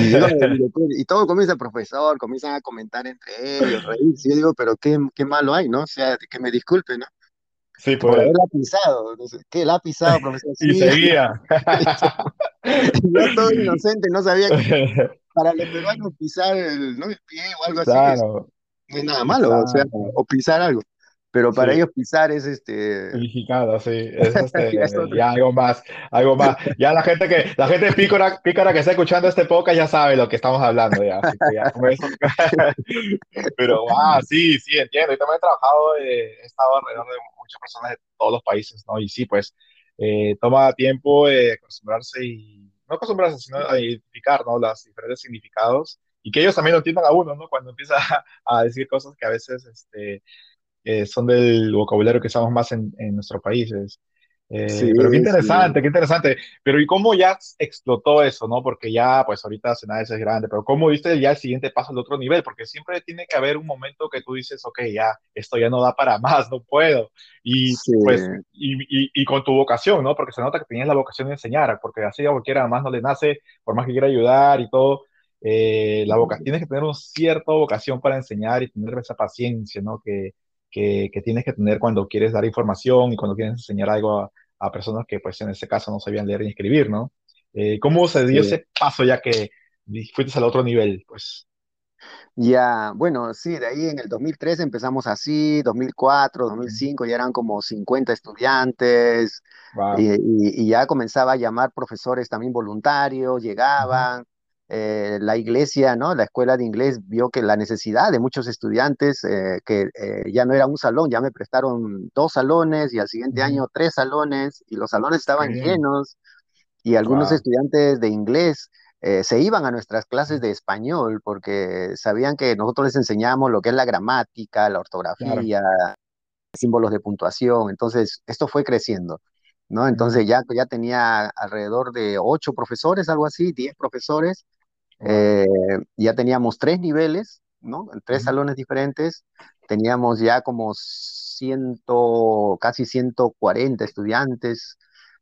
y, todo comienza, profesor, comienzan a comentar entre ellos, reírse. Yo digo, pero qué, qué malo hay, ¿no? O sea, que me disculpe, ¿no? Sí, Por pues. haberla pisado. ¿Qué? ¿La ha pisado, profesor? Y Sí. seguía. Y yo todo inocente, no sabía que para los peruanos pisar el, ¿no? el pie o algo así Claro, no es nada malo, o sea, o pisar algo. Pero para Sí. ellos pisar es este, Significado, sí, es este, ya algo más, algo más. Ya la gente que, la gente pícara, pícara que está escuchando este podcast ya sabe lo que estamos hablando, ya, así que ya, con eso. Pero, ah, sí, sí, entiendo. Yo también he trabajado, eh, he estado alrededor de muchas personas de todos los países, ¿no? Y sí, pues, eh, toma tiempo eh, acostumbrarse y, no acostumbrarse, sino identificar, ¿no? Los diferentes significados y que ellos también lo entiendan a uno, ¿no? Cuando empieza a, a decir cosas que a veces, este eh, son del vocabulario que usamos más en, en nuestros países. Sí, Eh, pero qué sí, interesante, qué interesante. Pero ¿y cómo ya explotó eso, no? Porque ya, pues ahorita Senades es grande, pero ¿cómo viste ya el siguiente paso al otro nivel? Porque siempre tiene que haber un momento que tú dices, ok, ya, esto ya no da para más, no puedo. Y sí, pues, y, y, y con tu vocación, ¿no? Porque se nota que tenías la vocación de enseñar, porque así a cualquiera más no le nace, por más que quiera ayudar y todo. Eh, la vocación, tienes que tener una cierta vocación para enseñar y tener esa paciencia, ¿no? Que, que, que, tienes que tener cuando quieres dar información y cuando quieres enseñar algo a, a personas que pues en este caso no sabían leer ni escribir, ¿no? Eh, ¿Cómo se dio sí. ese paso ya que fuiste al otro nivel? Pues, Ya, bueno, sí, de ahí en el 2003 empezamos así, 2004, 2005 ya eran como 50 estudiantes wow. y, y- y ya comenzaba a llamar profesores también voluntarios, llegaban, eh, la iglesia, ¿no? La escuela de inglés vio que la necesidad de muchos estudiantes, eh, que eh, ya no era un salón, ya me prestaron dos salones y al siguiente año tres salones y los salones estaban bien. llenos y algunos Wow. estudiantes de inglés eh, se iban a nuestras clases de español porque sabían que nosotros les enseñamos lo que es la gramática, la Claro. ortografía, símbolos de puntuación. Entonces, esto fue creciendo, ¿no? Entonces ya, ya tenía alrededor de ocho profesores, algo así, diez profesores. Eh, ya teníamos tres niveles, ¿no? En tres salones diferentes. Teníamos ya como ciento, casi 140 estudiantes.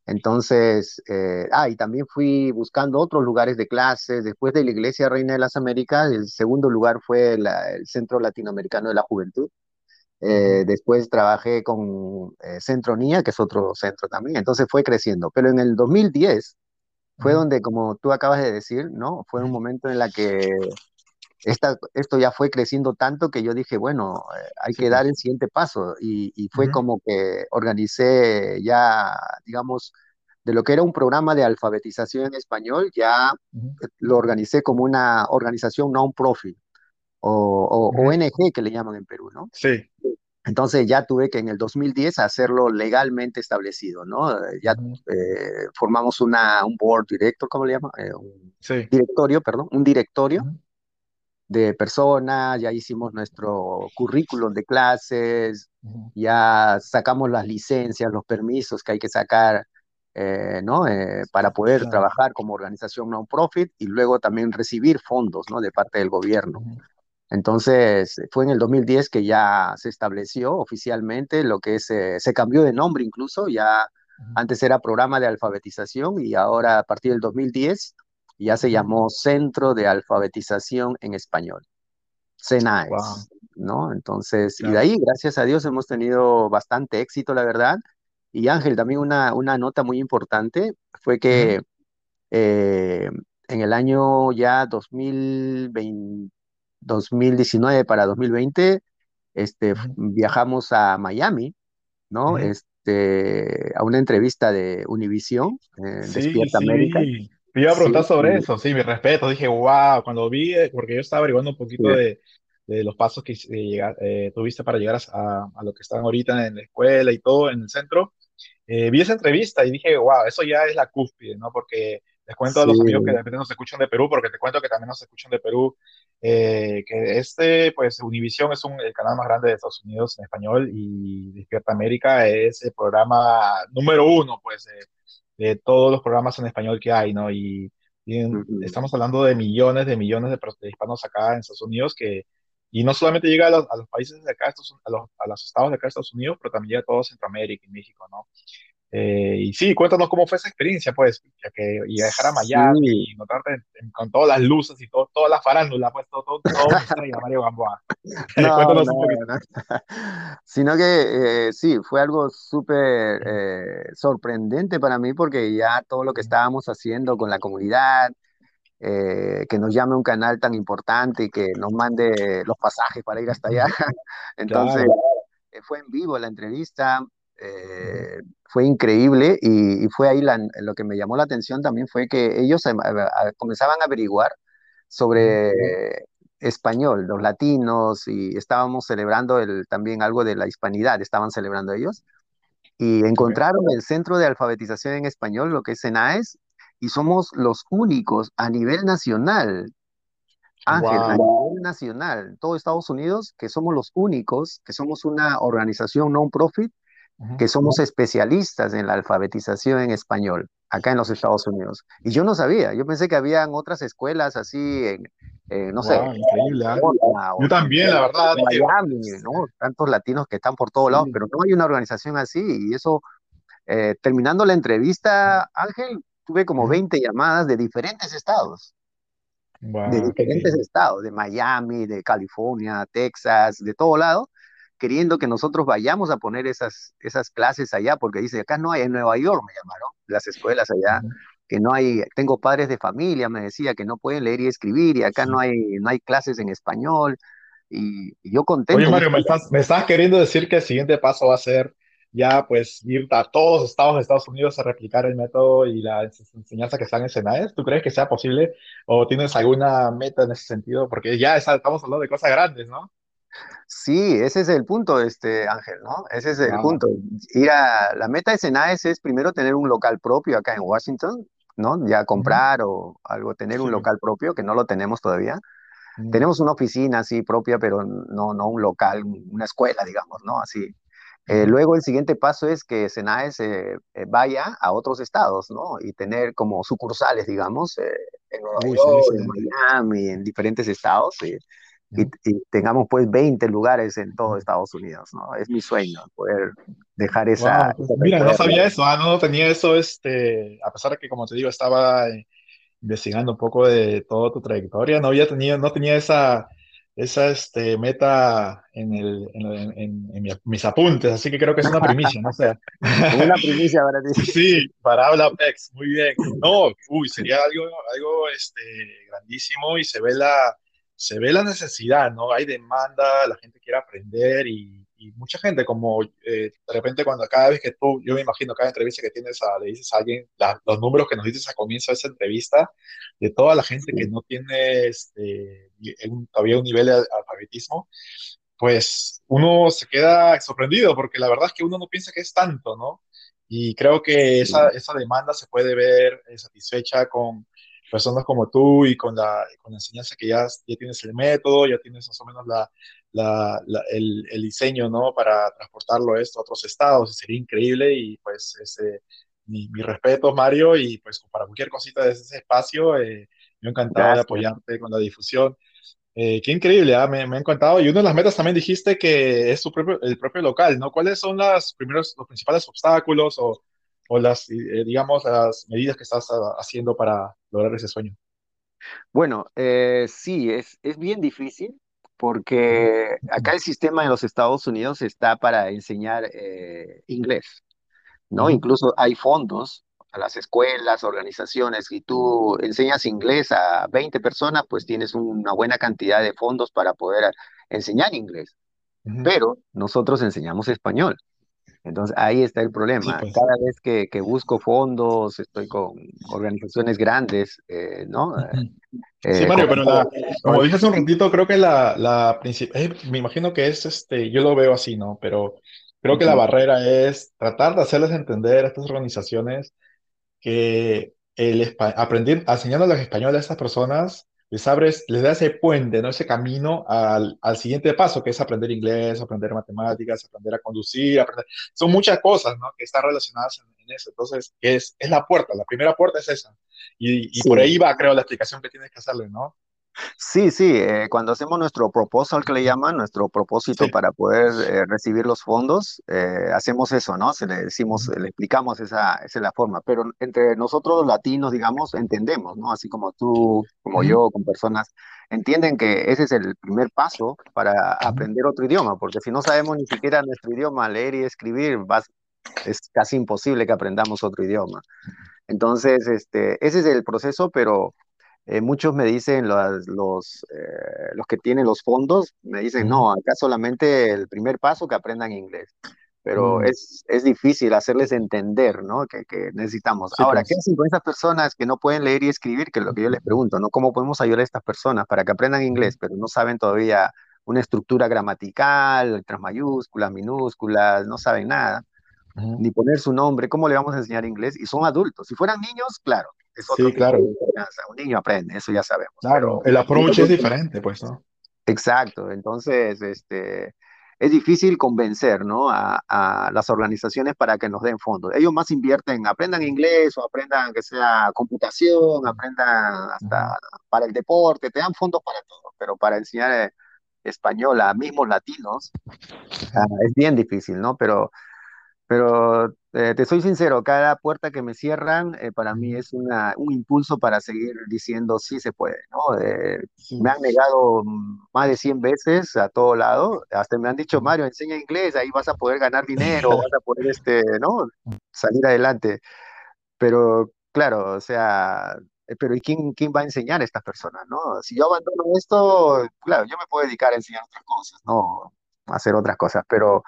Entonces, eh, ah, y también fui buscando otros lugares de clases. Después de la Iglesia Reina de las Américas, el segundo lugar fue la, el Centro Latinoamericano de la Juventud. Eh, después trabajé con eh, Centro NIA, que es otro centro también. Entonces fue creciendo. Pero en el 2010 Uh fue donde, como tú acabas de decir, ¿no? Fue un momento en la que esta, esto ya fue creciendo tanto que yo dije, bueno, eh, hay que dar pues. el siguiente paso. Y, y Uh fue -huh. como que organicé ya, digamos, de lo que era un programa de alfabetización en español, ya Uh -huh. lo organicé como una organización non-profit o, o Uh -huh. ONG que le llaman en Perú, ¿no? Sí. Entonces ya tuve que en el 2010 hacerlo legalmente establecido, ¿no? Uh Ya eh, formamos una, un board director, ¿cómo le llaman? Eh, un Sí. directorio, perdón, un Uh directorio -huh. de personas, ya hicimos nuestro currículum de clases, Uh -huh. ya sacamos las licencias, los permisos que hay que sacar, eh, ¿no? Eh, para poder Claro. trabajar como organización non-profit y luego también recibir fondos, ¿no? De parte del gobierno. Uh -huh. Entonces, fue en el 2010 que ya se estableció oficialmente lo que es, eh, se cambió de nombre incluso, ya Uh -huh. antes era programa de alfabetización y ahora a partir del 2010 ya se llamó Centro de Alfabetización en Español, CENAES, Wow. ¿no? Entonces, y de ahí, gracias a Dios, hemos tenido bastante éxito, la verdad. Y Ángel, también una, una nota muy importante fue Uh -huh. que eh, en el año ya 2020, 2019 para 2020, este, Uh -huh. viajamos a Miami, Uh ¿no? -huh. Este, a una entrevista de Univisión, eh, Sí, Despierta sí, América. iba a Sí, preguntar sobre eso, sí, mi respeto. Dije, wow, cuando vi, eh, porque yo estaba averiguando un poquito de, de los pasos que eh, tuviste para llegar a, a lo que están ahorita en la escuela y todo, en el centro. Eh, vi esa entrevista y dije, wow, eso ya es la cúspide, ¿no? Porque les cuento a sí, los amigos que de repente nos escuchan de Perú, porque te cuento que también nos escuchan de Perú, eh, que este, pues, Univision es un, el canal más grande de Estados Unidos en español y Despierta América es el programa número uno, pues, de, de todos los programas en español que hay, ¿no? Y, y en- ujú, estamos hablando de millones de millones de, de hispanos acá en Estados Unidos que Y no solamente llega a los, a los países de acá, estos, a, los, a los estados de acá de Estados Unidos, pero también llega a todo Centroamérica y México, ¿no? Eh, y sí, cuéntanos cómo fue esa experiencia, pues, ya que y dejar a Miami Sí, y encontrarte con todas las luces y todo, toda la farándula, pues, todo, todo, todo Mario Gamboa. no, Cuéntanos un no, poquito. no. Sino que eh, sí, fue algo súper eh, sorprendente para mí porque ya todo lo que estábamos haciendo con la comunidad, eh, que nos llame un canal tan importante y que nos mande los pasajes para ir hasta allá. Entonces, Claro. eh, fue en vivo la entrevista, eh, fue increíble y, y fue ahí la- lo que me llamó la atención también fue que ellos a- a- comenzaban a averiguar sobre español, los latinos, y estábamos celebrando el, también algo de la hispanidad, estaban celebrando ellos, y encontraron el Centro de Alfabetización en Español, lo que es CENAES, y somos los únicos a nivel nacional Ángel, a Wow. nivel nacional, todo Estados Unidos, que somos los únicos, que somos una organización non-profit. Que somos especialistas en la alfabetización en español, acá en los Estados Unidos. Y yo no sabía, yo pensé que habían otras escuelas así en, no sé, Wow, increíble, ¿ah? Yo también, la verdad, Miami, ¿no? Tantos latinos que están por todos lados, sí. pero no hay una organización así. Y eso, eh, terminando la entrevista, Ángel, tuve como Ujú. 20 llamadas de diferentes estados de Wow, diferentes estados, de Miami, de California, Texas, de todo lado, queriendo que nosotros vayamos a poner esas, esas clases allá, porque dice, acá no hay, en Nueva York me llamaron, las escuelas allá, que no hay, tengo padres de familia, me decía, que no pueden leer y escribir, y acá no hay, no hay clases en español, y, y yo Oye, contento, dije, Mario, me estás, me estás queriendo decir que el siguiente paso va a ser ya, pues, ir a todos los estados de Estados Unidos a replicar el método y la ens- enseñanza que están en SENAES. ¿Tú crees que sea posible o tienes alguna meta en ese sentido? Porque ya estamos hablando de cosas grandes, ¿no? Sí, ese es el punto, este Ángel, ¿no? Ese es el punto. Ir a, la meta de Cenaes es primero tener un local propio acá en Washington, ¿no? Ya comprar o algo, tener un Sí. local propio, que no lo tenemos todavía. Tenemos una oficina así propia, pero no, no un local, una escuela, digamos, ¿no? Así. Eh, luego el siguiente paso es que Cenaes eh, eh, vaya a otros estados, ¿no? Y tener como sucursales, digamos, eh, en Nueva York. Miami, en diferentes estados. eh, y, y tengamos pues 20 lugares en todo Estados Unidos, ¿no? Es mi sueño poder dejar esa, Wow, pues mira, no sabía eso, ah, no tenía eso, este, a pesar de que, como te digo, estaba eh, investigando un poco de toda tu trayectoria, no había tenido, no tenía esa, esa, este, meta en el, en, en- en- mi- mis apuntes, así que creo que es una primicia, no sé. Una primicia para ti. Sí, para habla Pex, muy bien. No, uy, sería algo, algo, este, grandísimo y se ve la, se ve la necesidad, ¿no? Hay demanda, la gente quiere aprender y, y mucha gente, como eh, de repente cuando cada vez que tú, yo me imagino cada entrevista que tienes, a, le dices a alguien la- los números que nos dices a comienzo de esa entrevista, de toda la gente que no tiene este, un- todavía un nivel de alfabetismo, pues uno se queda sorprendido porque la verdad es que uno no piensa que es tanto, ¿no? Y creo que esa, esa demanda se puede ver eh, satisfecha con personas como tú y con la, con la enseñanza que ya, ya tienes el método, ya tienes más o menos la, la, la- el, el diseño, ¿no? Para transportarlo esto a otros estados, y sería increíble y pues ese, mi, mi respeto, Mario, y pues para cualquier cosita de ese espacio, eh, yo encantado de gracias. apoyarte con la difusión. Eh, qué increíble, ah, Me, me ha encantado. Y una de las metas también dijiste que es tu propio, el propio local, ¿no? ¿Cuáles son las primeros, los principales obstáculos o, o las, eh, digamos, las medidas que estás ah, haciendo para lograr ese sueño? Bueno, eh, sí, es, es bien difícil porque acá el sistema en los Estados Unidos está para enseñar eh, inglés. ¿no? Incluso hay fondos a las escuelas, organizaciones, si tú enseñas inglés a 20 personas, pues tienes una buena cantidad de fondos para poder enseñar inglés, ujú. pero nosotros enseñamos español. Entonces ahí está el Sí, problema. pues. Cada vez que, que busco fondos, estoy con organizaciones grandes, eh, ¿no? Ujú. Sí, Eh, con- Mario, pero la, como dije hace un ratito, creo que la, la principal, me imagino que es este, yo lo veo así, ¿no? Pero creo que la barrera es tratar de hacerles entender a estas organizaciones que el aprender, enseñándoles español a estas personas, les abres, les da ese puente, ¿no? Ese camino al, al siguiente paso, que es aprender inglés, aprender matemáticas, aprender a conducir, aprender... Son muchas cosas, ¿no? Que están relacionadas en, en eso. Entonces, es, es la puerta, la primera puerta es esa. Y, y por ahí va, creo, la explicación que tienes que hacerle, ¿no? Sí, sí, eh, cuando hacemos nuestro proposal que le llaman, nuestro propósito Sí. para poder eh, recibir los fondos, eh, hacemos eso, ¿no? Se le decimos, le explicamos esa, esa es la forma, pero entre nosotros los latinos, digamos, entendemos, ¿no? Así como tú, como yo, con personas, entienden que ese es el primer paso para aprender otro idioma, porque si no sabemos ni siquiera nuestro idioma, leer y escribir, vas- es casi imposible que aprendamos otro idioma. Entonces, este, ese es el proceso, pero eh, muchos me dicen, los, los, eh, los que tienen los fondos, me dicen, no, acá solamente el primer paso que aprendan inglés. Pero mm, es, es difícil hacerles entender, ¿no? Que, que necesitamos. Sí, Ahora, ¿qué pues. hacen con esas personas que no pueden leer y escribir? Que es lo que yo les pregunto, ¿no? ¿Cómo podemos ayudar a estas personas para que aprendan inglés, pero no saben todavía una estructura gramatical, letras mayúsculas, minúsculas, no saben nada? ni poner su nombre, ¿cómo le vamos a enseñar inglés? Y son adultos. Si fueran niños, claro, es otro Sí, claro. Un niño aprende, eso ya sabemos, Claro, pero el approach es diferente, pues, ¿no? exacto. Entonces, este, es difícil convencer, ¿no? A, a las organizaciones para que nos den fondos. Ellos más invierten, aprendan inglés o aprendan que sea computación, aprendan hasta para el deporte, te dan fondos para todo, pero para enseñar eh, español a mismos latinos, ah, es bien difícil, ¿no? Pero pero eh, te soy sincero, cada puerta que me cierran eh, para mí es una, un impulso para seguir diciendo sí se puede, ¿no? Eh, me Sí. han negado más de 100 veces a todo lado, hasta me han dicho. Mario, enseña inglés, ahí vas a poder ganar dinero, vas a poder, este, ¿no? Salir adelante. Pero claro, o sea, eh, pero ¿y quién, quién va a enseñar a estas personas, ¿no? Si yo abandono esto, claro, yo me puedo dedicar a enseñar otras cosas, ¿no? A hacer otras cosas, pero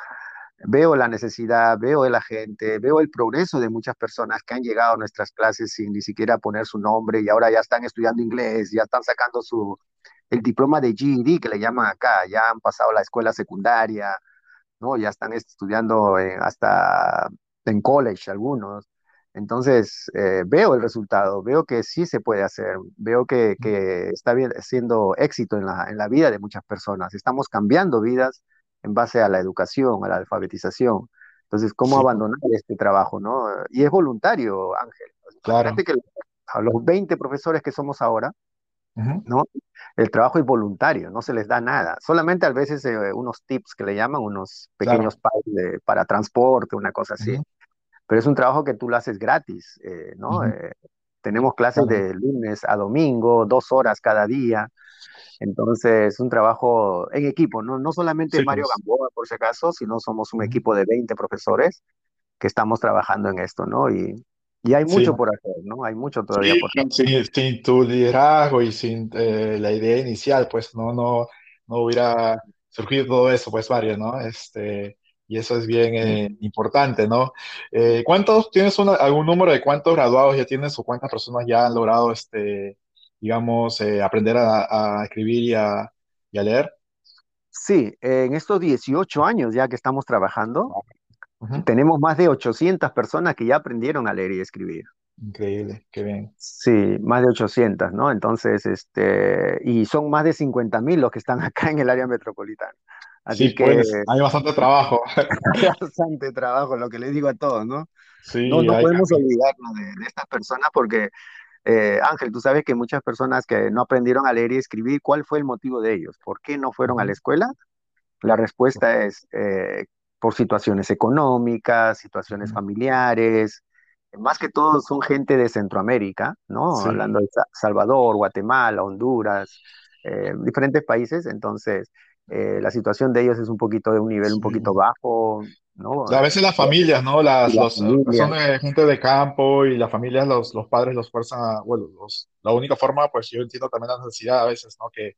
Veo la necesidad, veo la gente, veo el progreso de muchas personas que han llegado a nuestras clases sin ni siquiera poner su nombre y ahora ya están estudiando inglés, ya están sacando su, el diploma de GED que le llaman acá, ya han pasado la escuela secundaria, ¿no? Ya están estudiando en- hasta en college algunos. Entonces, eh, veo el resultado, veo que sí se puede hacer, veo que, que está siendo éxito en la, en la vida de muchas personas. Estamos cambiando vidas en base a la educación, a la alfabetización. Entonces, ¿cómo Sí, abandonar este trabajo, no? Y es voluntario, Ángel. claro. Que a los 20 profesores que somos ahora, ¿no? El trabajo es voluntario, no se les da nada. Solamente a veces eh, unos tips que le llaman, unos pequeños Claro. de- para transporte, una cosa así. Pero es un trabajo que tú lo haces gratis, eh, ¿no? Eh, tenemos clases Claro. de lunes a domingo, dos horas cada día. Entonces, es un trabajo en equipo, ¿no? No solamente Sí, Mario. Gamboa, por si acaso, sino somos un equipo de 20 profesores que estamos trabajando en esto, ¿no? Y, y hay Sí, mucho por hacer, ¿no? Hay mucho todavía Sí, por sin, sin- sin tu liderazgo y sin eh, la idea inicial, pues no, no, no hubiera surgido todo eso, pues Mario, ¿no? Este, y eso es bien eh, importante, ¿no? Eh, ¿cuántos, tienes una- algún número de cuántos graduados ya tienes o cuántas personas ya han logrado, este, digamos, eh, aprender a, a escribir y a, y a leer? Sí, en estos 18 años ya que estamos trabajando, tenemos más de 800 personas que ya aprendieron a leer y escribir. Increíble, qué bien. Sí, más de 800, ¿no? Entonces, este, y son más de 50 mil los que están acá en el área metropolitana. Sí, Así que pues, hay bastante trabajo. hay bastante trabajo, lo que les digo a todos, ¿no? No, Sí, no hay podemos olvidarnos de, de estas personas porque, eh, Ángel, tú sabes que muchas personas que no aprendieron a leer y escribir, ¿cuál fue el motivo de ellos? ¿Por qué no fueron a la escuela? La respuesta es eh, por situaciones económicas, situaciones familiares, más que todo son gente de Centroamérica, ¿no? Hablando Sí. de Sa- Salvador, Guatemala, Honduras, eh, diferentes países, entonces eh, la situación de ellos es un poquito de un nivel un poquito Sí. bajo, ¿no? A veces las Eh, familias, ¿no? Las, la los, eh, familia, son de gente de campo y las familias, los, los padres los fuerzan a, bueno, los, la única forma, pues yo entiendo también la necesidad a veces, ¿no? Que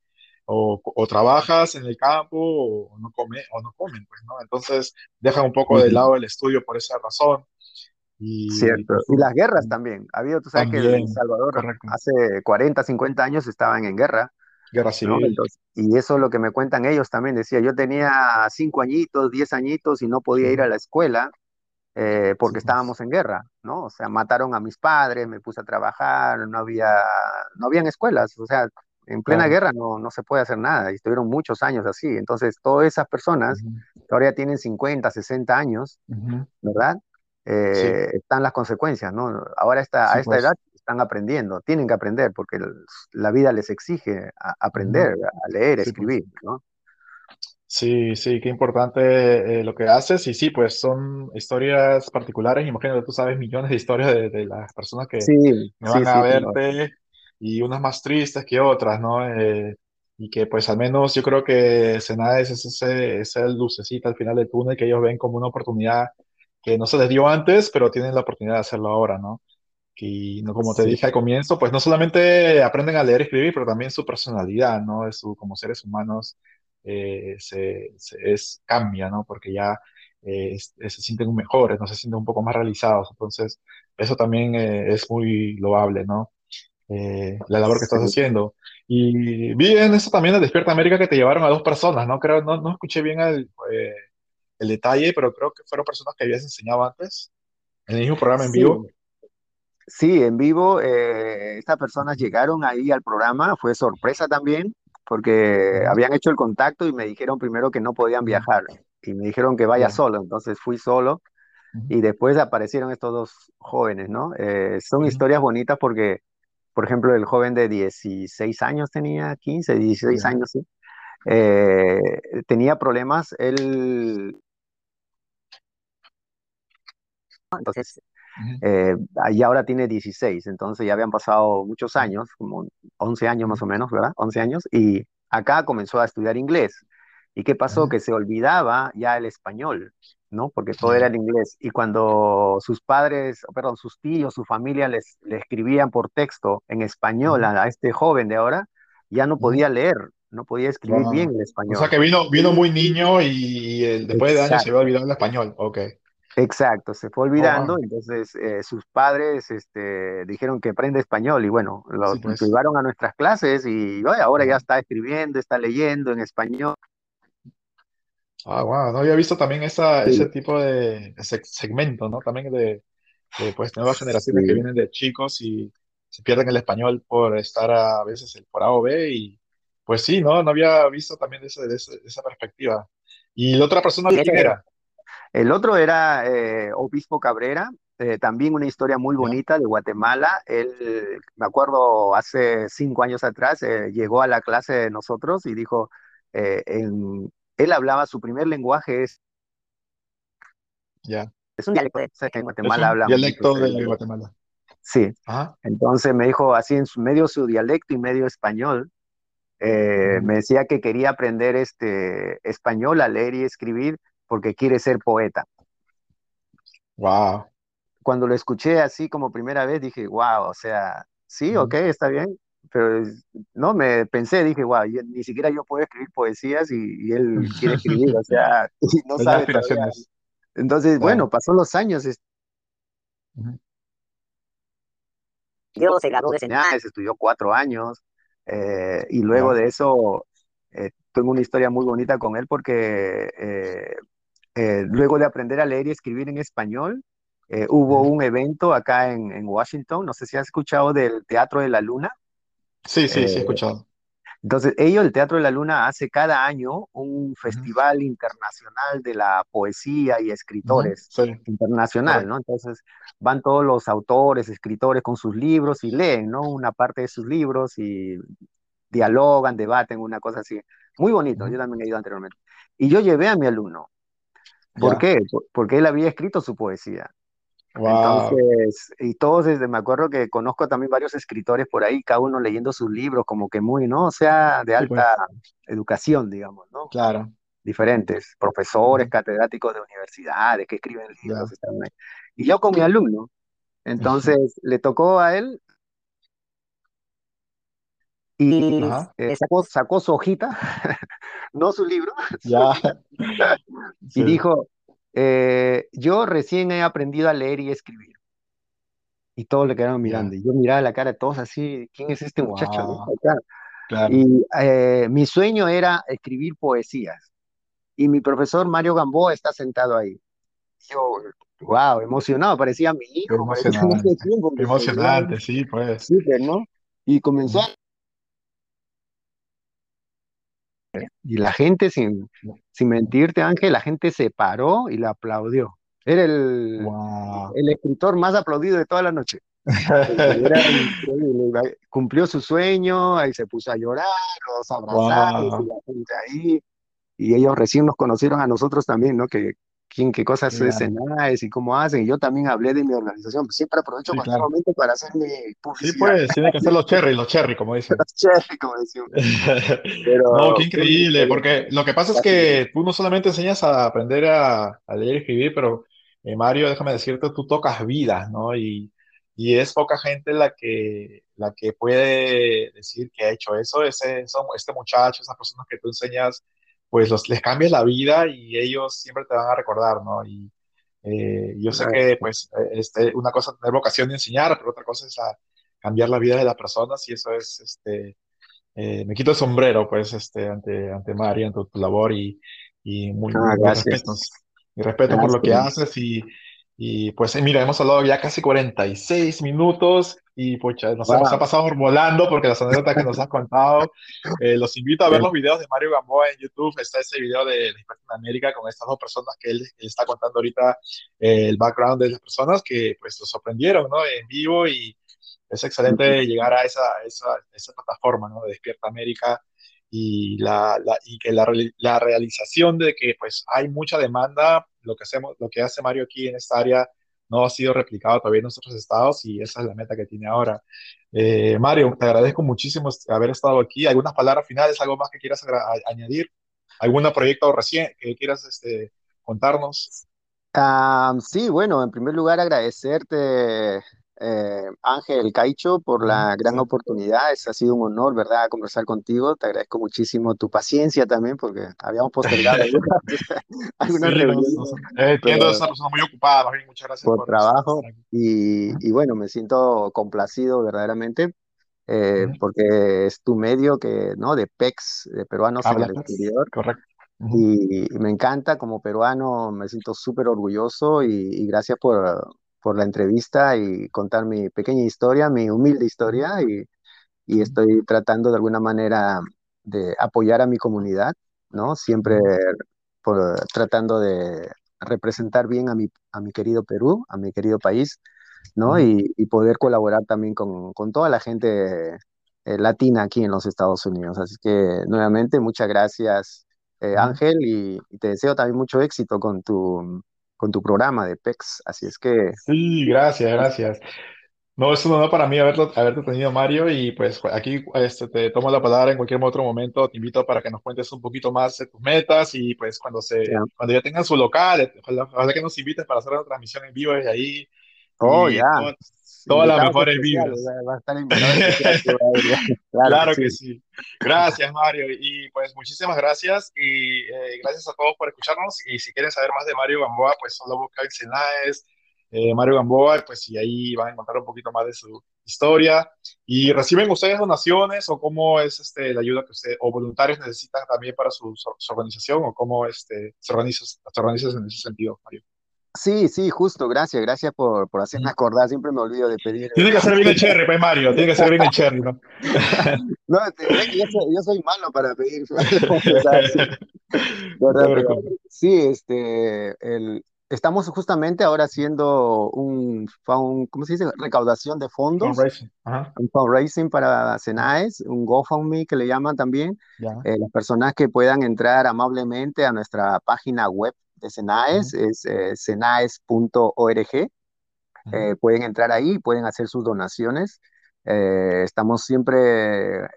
o, o trabajas en el campo o no come, o no comen, pues, ¿no? Entonces dejan un poco de lado el estudio por esa razón y cierto. Y las guerras también. Ha habido, tú sabes que El también, Salvador correcto. hace 40, 50 años estaban en guerra Guerra ¿no? civil. Entonces, y eso es lo que me cuentan ellos también. Decía, yo tenía cinco añitos, diez añitos y no podía ir a la escuela eh, porque estábamos en guerra, ¿no? O sea, mataron a mis padres, me puse a trabajar, no había, no habían escuelas, o sea, en plena claro. guerra no, no se puede hacer nada y estuvieron muchos años así. Entonces, todas esas personas que ahora ya tienen 50, 60 años. ¿verdad? Sí, eh, están las consecuencias, ¿no? Ahora está, a esta pues. edad están aprendiendo, tienen que aprender porque la vida les exige a- aprender, a leer, a Sí, pues. escribir, ¿no? Sí, sí, qué importante eh, lo que haces. Y sí, pues son historias particulares. Imagino tú sabes millones de historias de, de las personas que, Sí, sí, van a sí, claro. verte y unas más tristes que otras, ¿no? Eh, y que pues al menos yo creo que Senades es ese, esa lucecita al final del túnel que ellos ven como una oportunidad que no se les dio antes, pero tienen la oportunidad de hacerlo ahora, ¿no? Y no, como te Sí, dije al comienzo, pues no solamente aprenden a leer y escribir, pero también su personalidad, ¿no? De su, como seres humanos eh, se, se- es, cambia, ¿no? Porque ya eh, es- se sienten mejores, no se sienten un poco más realizados. Entonces, eso también eh, es muy loable, ¿no? Eh, la labor que sí. estás haciendo. Y vi en eso también de Despierta América que te llevaron a dos personas, ¿no? Creo, no, no escuché bien eh, el detalle, pero creo que fueron personas que habías enseñado antes en el mismo programa en Sí, vivo. sí, en vivo, eh, estas personas llegaron ahí al programa, fue sorpresa también, porque habían hecho el contacto y me dijeron primero que no podían viajar, y me dijeron que vaya Ya. solo, entonces fui solo, y después aparecieron estos dos jóvenes, ¿no? Eh, son historias bonitas porque, por ejemplo, el joven de 16 años tenía, 15, 16 Ya. años, sí, eh, tenía problemas, él, entonces Eh, y ahora tiene 16, entonces ya habían pasado muchos años, como 11 años más o menos, ¿verdad? 11 años, y acá comenzó a estudiar inglés. ¿Y qué pasó? Que se olvidaba ya el español, ¿no? Porque todo era en inglés. Y cuando sus padres, perdón, sus tíos, su familia les, le escribían por texto en español a, a este joven de ahora, ya no podía leer, no podía escribir bien el O sea español. que vino, vino muy niño y, eh, después de años se Exacto. había olvidado el español. Ok. Exacto, se fue Oh, olvidando, wow. entonces eh, sus padres este, dijeron que aprende español y bueno, lo, Sí, pues. llevaron a nuestras clases y oye, ahora ya está escribiendo, está leyendo en español. Ah, wow. No había visto también esa, ese Sí, tipo de ese segmento, ¿no? También de, de, pues, nuevas generaciones que sí. vienen de chicos y se pierden el español por estar a, veces el por A o B y pues sí, ¿no? No había visto también de, ese- de ese- de esa perspectiva. ¿Y la otra persona ese quién era. El otro era eh, Obispo Cabrera, eh, también una historia muy bonita de Guatemala. Él, me acuerdo, hace cinco años atrás, eh, llegó a la clase de nosotros y dijo, eh, en- él hablaba, su primer lenguaje es, Ya. es un dialecto, en Es Guatemala muchos dialecto de el, Guatemala. Sí, Ajá. entonces me dijo así en su, medio su dialecto y medio español, eh, me decía que quería aprender este español a leer y escribir porque quiere ser poeta. Wow. Cuando lo escuché así como primera vez dije, wow, o sea, sí, ok, está bien, pero no, me pensé, dije, wow, yo- ni siquiera yo puedo escribir poesías y, y él quiere escribir, o sea, y no sabe. Entonces, bueno, pasó los años, Ujú. Yo se graduó de señales, estudió cuatro años eh, y luego Ya. de eso eh, tengo una historia muy bonita con él porque eh, eh, luego de aprender a leer y escribir en español, eh, hubo un evento acá en, en Washington, no sé si has escuchado del Teatro de la Luna. Sí, sí, sí, he Eh, escuchado. entonces, ellos, el Teatro de la Luna, hace cada año un festival internacional de la poesía y escritores Sí, internacional. ¿no? Entonces, van todos los autores, escritores con sus libros y leen, ¿no? Una parte de sus libros y dialogan, debaten, una cosa así. Muy bonito, Ujú. yo también he ido anteriormente. Y yo llevé a mi alumno. ¿Por qué? Por- Porque él había escrito su poesía. Wow. Entonces, y todos desde, me acuerdo que conozco también varios escritores por ahí, cada uno leyendo sus libros, como que muy, ¿no? O sea, de Sí, alta pues. educación, digamos, ¿no? Claro. Diferentes, profesores, catedráticos de universidades que escriben libros, están ahí. Y yo con mi alumno, entonces le tocó a él y eh, sacó, sacó su hojita, no su libro, Ya. y Sí. dijo, eh, yo recién he aprendido a leer y escribir. Y todos le quedaron mirando. Y yo miraba la cara de todos así, ¿quién es este muchacho? Wow. Claro. Y eh, mi sueño era escribir poesías. Y mi profesor Mario Gamboa está sentado ahí. Yo, wow, emocionado, parecía mi hijo, parecía emocionante. veía emocionante, sí, pues. súper, ¿no? Y comenzó a... Y la gente, sin, sin mentirte, Ángel, la gente se paró y le aplaudió. Era el, Wow. el escritor más aplaudido de toda la noche. Era increíble. Cumplió su sueño, ahí se puso a llorar, los abrazamos y la gente ahí. Y ellos recién nos conocieron a nosotros también, ¿no? Que, quién, qué cosas Claro. Cenaes y cómo hacen. Y yo también hablé de mi organización. Pues siempre aprovecho Sí, cualquier claro. para hacer mi Sí, publicidad. pues, tiene que ser los cherry, los cherry, como dicen. Chévere, como decimos. No, qué Pero fue una increíble, porque lo que pasa es que tú no solamente enseñas a aprender a, a leer y escribir, pero eh, Mario, déjame decirte, tú tocas vidas, ¿no? Y, y es poca gente la que, la que puede decir que ha hecho eso. Ese, son, este muchacho, esas personas que tú enseñas, pues los, les cambias la vida y ellos siempre te van a recordar, ¿no? Y eh, yo sé que, pues, eh, este, una cosa es tener vocación de enseñar, pero otra cosa es a cambiar la vida de las personas y eso es, este eh, me quito el sombrero, pues, este, ante, ante Mario, ante tu labor y, y muy, Ah, gracias. respetos. Mi respeto por lo que Gracias. haces y, y pues, eh, mira, hemos hablado ya casi 46 minutos y, pucha, nos hemos ha Wow. pasado volando porque las anécdotas que nos has contado. Eh, los invito a ver los videos de Mario Gamboa en YouTube. Está ese video de, Experto en América con estas dos personas que él, él está contando ahorita eh, el background de las personas que, pues, lo sorprendieron, ¿no? En vivo y es excelente llegar a esa, esa, esa plataforma, ¿no? De Despierta América y, la, la, y que la, la, realización de que pues hay mucha demanda, lo que, hacemos, lo que hace Mario aquí en esta área no ha sido replicado todavía en otros estados y esa es la meta que tiene ahora. Eh, Mario, te agradezco muchísimo haber estado aquí. ¿Algunas palabras finales, algo más que quieras añadir? ¿Algún proyecto recién que quieras este, contarnos? Uh, sí, bueno, en primer lugar agradecerte, eh, Ángel Caicho, por la gran oportunidad. Es, ha sido un honor, ¿verdad?, conversar contigo. Te agradezco muchísimo tu paciencia también, porque habíamos postergado algunas, Sí, reuniones. no, no, eh, entiendo, es una persona muy ocupada, más bien, muchas gracias por, por trabajo. Y, y, bueno, me siento complacido verdaderamente. Eh, Ujú. porque es tu medio que, ¿no? De PEX, de peruanos en Habla, el exterior. correcto. Y, y me encanta como peruano, me siento súper orgulloso y, y gracias por, por la entrevista y contar mi pequeña historia, mi humilde historia y, y estoy tratando de alguna manera de apoyar a mi comunidad, ¿no? Siempre por, tratando de representar bien a mi, a mi querido Perú, a mi querido país, ¿no? Y, y poder colaborar también con, con toda la gente eh, latina aquí en los Estados Unidos. Así que nuevamente, muchas gracias, eh. Ángel, y, y te deseo también mucho éxito con tu, con tu programa de PEX. Así es que Sí, gracias, gracias. No, es un honor para mí haberlo, haberte tenido, Mario, y pues aquí este, te tomo la palabra en cualquier otro momento. Te invito para que nos cuentes un poquito más de tus metas y pues cuando, se, cuando ya tengan su local, ojalá, ojalá que nos invites para hacer una transmisión en vivo desde ahí Oh, ya. to- todas las mejores vibras. va a estar especial. Claro Claro que sí. sí. Gracias, Mario. Y pues muchísimas gracias y eh, gracias a todos por escucharnos. Y si quieren saber más de Mario Gamboa, pues solo buscan en Cenaes, eh, Mario Gamboa, pues y ahí van a encontrar un poquito más de su historia. ¿Y reciben ustedes donaciones o cómo es este, la ayuda que ustedes o voluntarios necesitan también para su, su- su organización o cómo este, se organiza, se organiza en ese sentido, Mario? Sí, sí, justo, gracias, gracias por, por hacerme acordar, siempre me olvido de pedir. Tiene que hacer bien el cherry, pues Mario, tiene que hacer bien el cherry, ¿no? No, yo soy, yo soy malo para pedir, sí, este, el, estamos justamente ahora haciendo un, found- ¿cómo se dice? Recaudación de fondos, Fundraising. Ajá, un fundraising para Cenaes, un GoFundMe que le llaman también. Eh, las personas que puedan entrar amablemente a nuestra página web de Cenaes, es eh, cenaes.org. Ujú. Eh, pueden entrar ahí, pueden hacer sus donaciones. Eh, estamos siempre eh,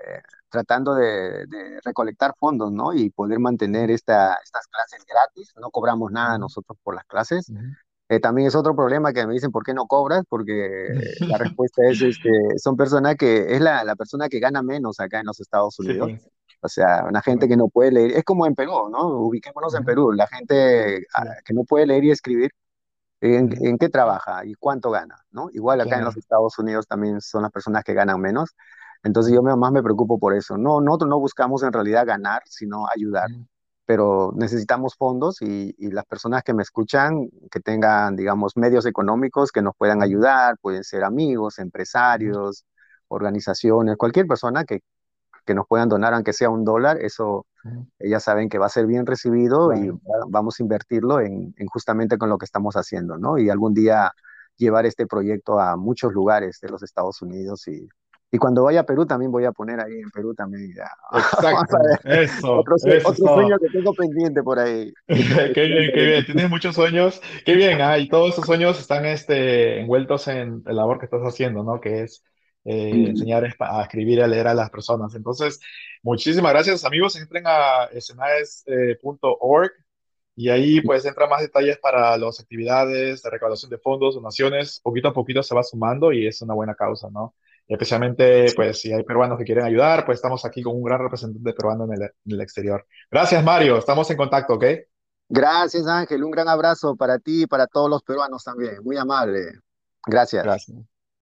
tratando de, de recolectar fondos, ¿no? Y poder mantener esta, estas clases gratis. No cobramos nada nosotros por las clases. Ujú. Eh, también es otro problema que me dicen, ¿por qué no cobras? Porque la respuesta es, este, son personas que, es la, la persona que gana menos acá en los Estados Sí, Unidos. pues. O sea, una gente que no puede leer, es como en Perú, ¿no? Ubiquémonos en. Perú, la gente ah, que no puede leer y escribir, ¿en, qué trabaja y cuánto gana, ¿no? Igual acá en los. Estados Unidos también son las personas que ganan menos. Entonces yo más me preocupo por eso. No, nosotros no buscamos en realidad ganar, sino ayudar pero necesitamos fondos y, y las personas que me escuchan, que tengan, digamos, medios económicos que nos puedan ayudar, pueden ser amigos, empresarios, organizaciones, cualquier persona que, que nos puedan donar, aunque sea un dólar, eso ellas saben que va a ser bien recibido y vamos a invertirlo en, en, justamente con lo que estamos haciendo, ¿no? Y algún día llevar este proyecto a muchos lugares de los Estados Unidos y, y cuando vaya a Perú también voy a poner ahí en Perú también. Ya. Exacto, eso. Otro, otro sueño que tengo pendiente por ahí. qué bien, qué bien. Tienes muchos sueños. Qué bien, ah, y todos esos sueños están este, envueltos en la labor que estás haciendo, ¿no? Que es eh, enseñar a escribir y a leer a las personas. Entonces, muchísimas gracias, amigos. Entren a escenaes.org y ahí pues entra más detalles para las actividades de recaudación de fondos, donaciones. Poquito a poquito se va sumando y es una buena causa, ¿no? especialmente, pues, si hay peruanos que quieren ayudar, pues estamos aquí con un gran representante peruano en el, exterior. Gracias, Mario. Estamos en contacto, ¿ok? Gracias, Ángel. Un gran abrazo para ti y para todos los peruanos también. Muy amable. Gracias. Gracias.